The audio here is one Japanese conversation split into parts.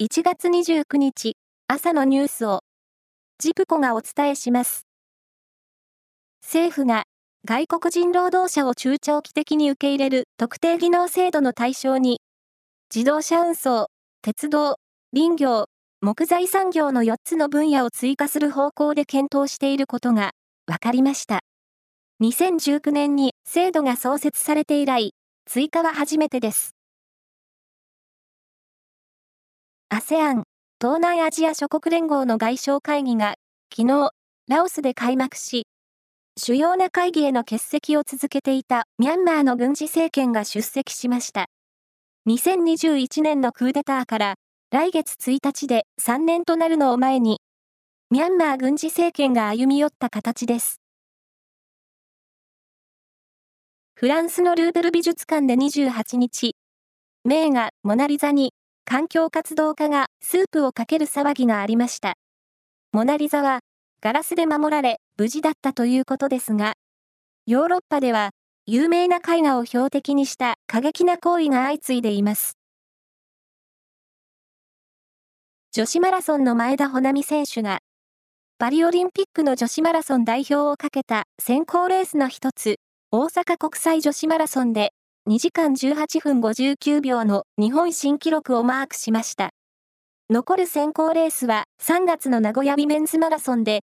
1月29日朝のニュースをジプコがお伝えします。政府が外国人労働者を中長期的に受け入れる特定技能制度の対象に自動車運送、鉄道、林業、木材産業の4つの分野を追加する方向で検討していることが分かりました。2019年に制度が創設されて以来、追加は初めてです。ASEAN 東南アジア諸国連合の外相会議が昨日ラオスで開幕し主要な会議への欠席を続けていたミャンマーの軍事政権が出席しました。2021年のクーデターから来月1日で3年となるのを前にミャンマー軍事政権が歩み寄った形です。フランスのルーブル美術館で28日名画モナリザに環境活動家がスープをかける騒ぎがありました。モナリザはガラスで守られ無事だったということですが、ヨーロッパでは有名な絵画を標的にした過激な行為が相次いでいます。女子マラソンの前田穂波選手が、パリオリンピックの女子マラソン代表をかけた選考レースの一つ、大阪国際女子マラソンで2時間18分59秒の日本新記録をマークしました。残る選考レースは3月の名古屋ビメンズマラソンで、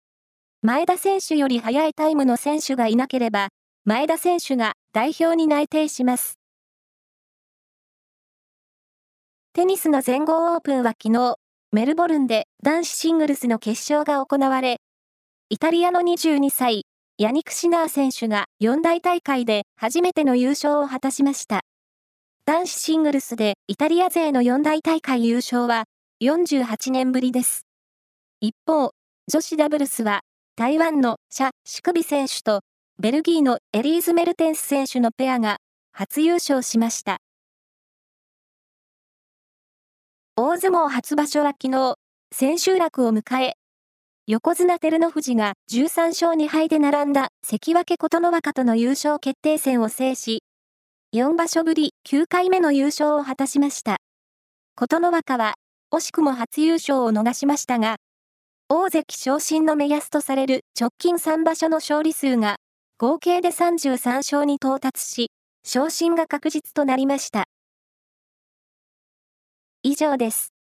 前田選手より速いタイムの選手がいなければ、前田選手が代表に内定します。テニスの全豪オープンは昨日、メルボルンで男子シングルスの決勝が行われ、イタリアの22歳、ヤニク・シナー選手が四大大会で初めての優勝を果たしました。男子シングルスでイタリア勢の四大大会優勝は48年ぶりです。一方、女子ダブルスは台湾のシャ・シクビ選手とベルギーのエリーズ・メルテンス選手のペアが初優勝しました。大相撲初場所は昨日、千秋楽を迎え、横綱照ノ富士が13勝2敗で並んだ関脇琴ノ若との優勝決定戦を制し、4場所ぶり9回目の優勝を果たしました。琴ノ若は惜しくも初優勝を逃しましたが、大関昇進の目安とされる直近3場所の勝利数が合計で33勝に到達し、昇進が確実となりました。以上です。